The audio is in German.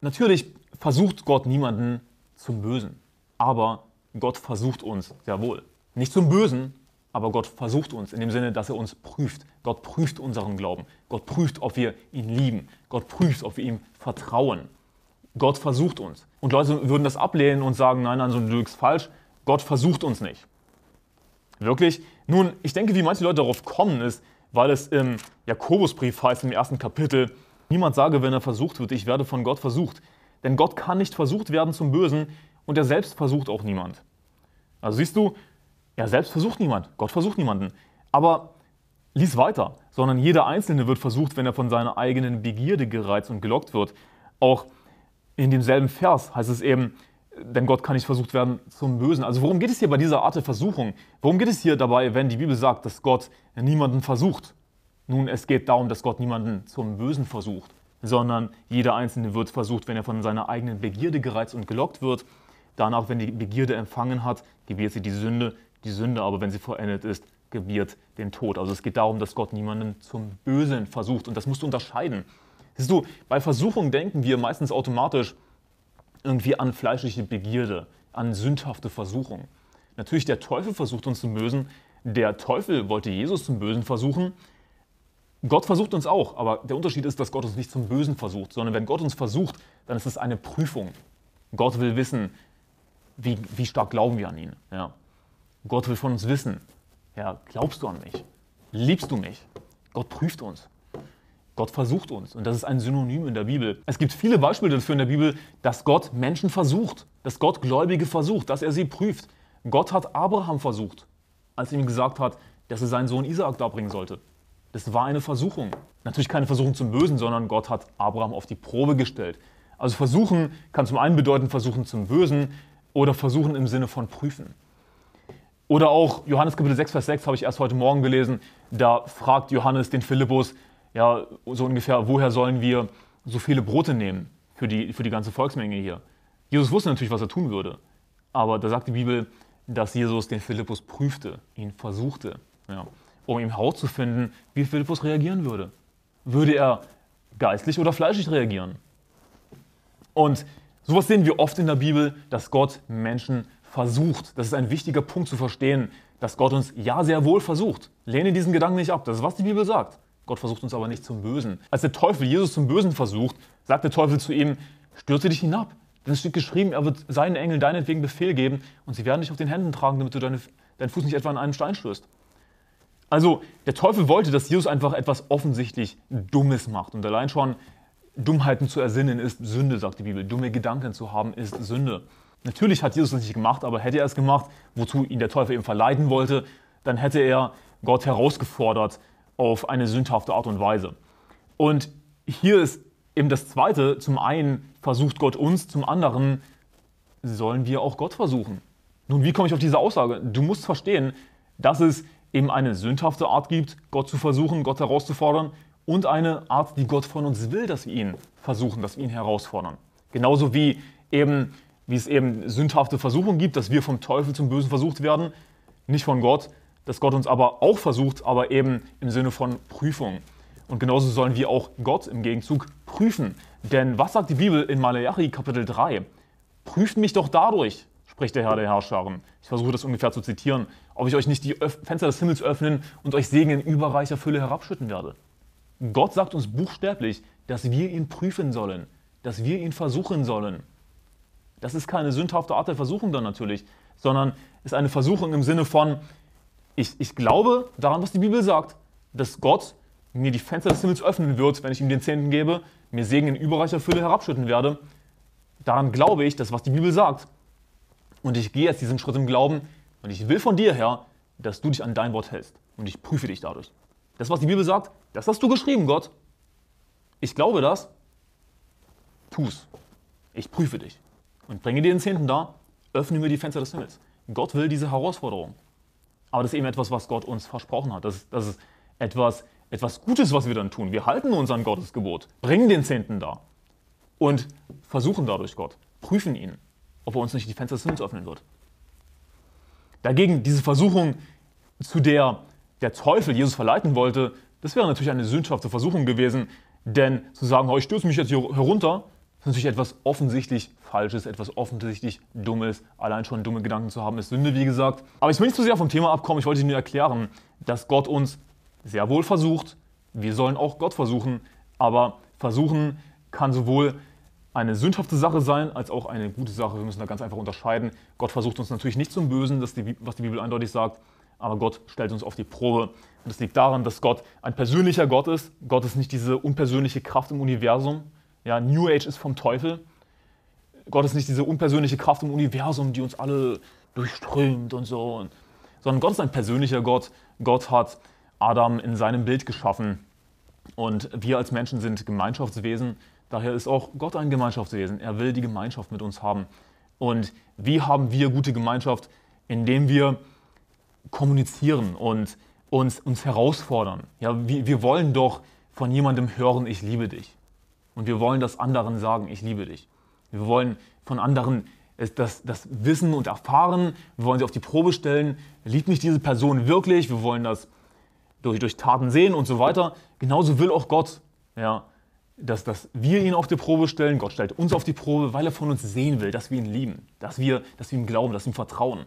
Natürlich versucht Gott niemanden zum Bösen, aber Gott versucht uns sehr wohl. Nicht zum Bösen, aber Gott versucht uns in dem Sinne, dass er uns prüft. Gott prüft unseren Glauben. Gott prüft, ob wir ihn lieben. Gott prüft, ob wir ihm vertrauen. Gott versucht uns. Und Leute würden das ablehnen und sagen, nein, nein, so du lügst falsch. Gott versucht uns nicht. Wirklich? Nun, ich denke, wie manche Leute darauf kommen, ist, weil es im Jakobusbrief heißt, im ersten Kapitel, niemand sage, wenn er versucht wird, ich werde von Gott versucht. Denn Gott kann nicht versucht werden zum Bösen und er selbst versucht auch niemand. Also siehst du, er selbst versucht niemand, Gott versucht niemanden. Aber lies weiter, sondern jeder Einzelne wird versucht, wenn er von seiner eigenen Begierde gereizt und gelockt wird. Auch in demselben Vers heißt es eben, denn Gott kann nicht versucht werden zum Bösen. Also worum geht es hier bei dieser Art der Versuchung? Worum geht es hier dabei, wenn die Bibel sagt, dass Gott niemanden versucht? Nun, es geht darum, dass Gott niemanden zum Bösen versucht, sondern jeder Einzelne wird versucht, wenn er von seiner eigenen Begierde gereizt und gelockt wird. Danach, wenn die Begierde empfangen hat, gebiert sie die Sünde. Die Sünde aber, wenn sie vollendet ist, gebiert den Tod. Also es geht darum, dass Gott niemanden zum Bösen versucht. Und das musst du unterscheiden. Siehst du, bei Versuchung denken wir meistens automatisch, irgendwie an fleischliche Begierde, an sündhafte Versuchung. Natürlich, der Teufel versucht uns zum Bösen. Der Teufel wollte Jesus zum Bösen versuchen. Gott versucht uns auch, aber der Unterschied ist, dass Gott uns nicht zum Bösen versucht, sondern wenn Gott uns versucht, dann ist es eine Prüfung. Gott will wissen, wie, wie stark glauben wir an ihn. Ja. Gott will von uns wissen, ja, glaubst du an mich? Liebst du mich? Gott prüft uns. Gott versucht uns. Und das ist ein Synonym in der Bibel. Es gibt viele Beispiele dafür in der Bibel, dass Gott Menschen versucht, dass Gott Gläubige versucht, dass er sie prüft. Gott hat Abraham versucht, als er ihm gesagt hat, dass er seinen Sohn Isaak darbringen sollte. Das war eine Versuchung. Natürlich keine Versuchung zum Bösen, sondern Gott hat Abraham auf die Probe gestellt. Also versuchen kann zum einen bedeuten versuchen zum Bösen oder versuchen im Sinne von prüfen. Oder auch Johannes Kapitel 6, Vers 6 habe ich erst heute Morgen gelesen. Da fragt Johannes den Philippus, ja, so ungefähr, woher sollen wir so viele Brote nehmen für die, für die ganze Volksmenge hier? Jesus wusste natürlich, was er tun würde. Aber da sagt die Bibel, dass Jesus den Philippus prüfte, ihn versuchte, ja, um ihm herauszufinden, wie Philippus reagieren würde. Würde er geistlich oder fleischlich reagieren? Und sowas sehen wir oft in der Bibel, dass Gott Menschen versucht. Das ist ein wichtiger Punkt zu verstehen, dass Gott uns ja sehr wohl versucht. Lehne diesen Gedanken nicht ab. Das ist, was die Bibel sagt. Gott versucht uns aber nicht zum Bösen. Als der Teufel Jesus zum Bösen versucht, sagt der Teufel zu ihm, stürze dich hinab. Denn es steht geschrieben, er wird seinen Engeln deinetwegen Befehl geben und sie werden dich auf den Händen tragen, damit du deine, deinen Fuß nicht etwa an einen Stein stößt. Also der Teufel wollte, dass Jesus einfach etwas offensichtlich Dummes macht. Und allein schon Dummheiten zu ersinnen ist Sünde, sagt die Bibel. Dumme Gedanken zu haben ist Sünde. Natürlich hat Jesus das nicht gemacht, aber hätte er es gemacht, wozu ihn der Teufel eben verleiten wollte, dann hätte er Gott herausgefordert, auf eine sündhafte Art und Weise. Und hier ist eben das Zweite, zum einen versucht Gott uns, zum anderen sollen wir auch Gott versuchen. Nun, wie komme ich auf diese Aussage? Du musst verstehen, dass es eben eine sündhafte Art gibt, Gott zu versuchen, Gott herauszufordern und eine Art, die Gott von uns will, dass wir ihn versuchen, dass wir ihn herausfordern. Genauso wie eben wie es eben sündhafte Versuchungen gibt, dass wir vom Teufel zum Bösen versucht werden, nicht von Gott, dass Gott uns aber auch versucht, aber eben im Sinne von Prüfung. Und genauso sollen wir auch Gott im Gegenzug prüfen. Denn was sagt die Bibel in Malachi Kapitel 3? Prüft mich doch dadurch, spricht der Herr der Herrscharen. Ich versuche das ungefähr zu zitieren, ob ich euch nicht die Fenster des Himmels öffnen und euch Segen in überreicher Fülle herabschütten werde. Gott sagt uns buchstäblich, dass wir ihn prüfen sollen, dass wir ihn versuchen sollen. Das ist keine sündhafte Art der Versuchung dann natürlich, sondern ist eine Versuchung im Sinne von, ich, ich glaube daran, was die Bibel sagt, dass Gott mir die Fenster des Himmels öffnen wird, wenn ich ihm den Zehnten gebe, mir Segen in überreicher Fülle herabschütten werde. Daran glaube ich, das, was die Bibel sagt. Und ich gehe jetzt diesen Schritt im Glauben und ich will von dir, Herr, dass du dich an dein Wort hältst. Und ich prüfe dich dadurch. Das, was die Bibel sagt, das hast du geschrieben, Gott. Ich glaube das. Tu's. Ich prüfe dich. Und bringe dir den Zehnten da, öffne mir die Fenster des Himmels. Gott will diese Herausforderung. Aber das ist eben etwas, was Gott uns versprochen hat. Das, das ist etwas, etwas Gutes, was wir dann tun. Wir halten uns an Gottes Gebot, bringen den Zehnten da und versuchen dadurch Gott, prüfen ihn, ob er uns nicht die Fenster des Himmels öffnen wird. Dagegen diese Versuchung, zu der der Teufel Jesus verleiten wollte, das wäre natürlich eine sündhafte Versuchung gewesen, denn zu sagen, ich stürze mich jetzt hier herunter, ist natürlich etwas offensichtlich Falsches, etwas offensichtlich Dummes. Allein schon dumme Gedanken zu haben, ist Sünde, wie gesagt. Aber ich will nicht zu sehr vom Thema abkommen. Ich wollte nur erklären, dass Gott uns sehr wohl versucht. Wir sollen auch Gott versuchen. Aber versuchen kann sowohl eine sündhafte Sache sein, als auch eine gute Sache. Wir müssen da ganz einfach unterscheiden. Gott versucht uns natürlich nicht zum Bösen, die, was die Bibel eindeutig sagt, aber Gott stellt uns auf die Probe. Und das liegt daran, dass Gott ein persönlicher Gott ist. Gott ist nicht diese unpersönliche Kraft im Universum. Ja, New Age ist vom Teufel. Gott ist nicht diese unpersönliche Kraft im Universum, die uns alle durchströmt und so. Sondern Gott ist ein persönlicher Gott. Gott hat Adam in seinem Bild geschaffen. Und wir als Menschen sind Gemeinschaftswesen. Daher ist auch Gott ein Gemeinschaftswesen. Er will die Gemeinschaft mit uns haben. Und wie haben wir gute Gemeinschaft? Indem wir kommunizieren und uns, uns herausfordern. Ja, wir, wir wollen doch von jemandem hören, ich liebe dich. Und wir wollen das anderen sagen, ich liebe dich. Wir wollen von anderen das, das Wissen und erfahren. Wir wollen sie auf die Probe stellen. Liebt mich diese Person wirklich? Wir wollen das durch, durch Taten sehen und so weiter. Genauso will auch Gott. Ja, dass, dass wir ihn auf die Probe stellen. Gott stellt uns auf die Probe, weil er von uns sehen will, dass wir ihn lieben, dass wir, dass wir ihm glauben, dass wir ihm vertrauen.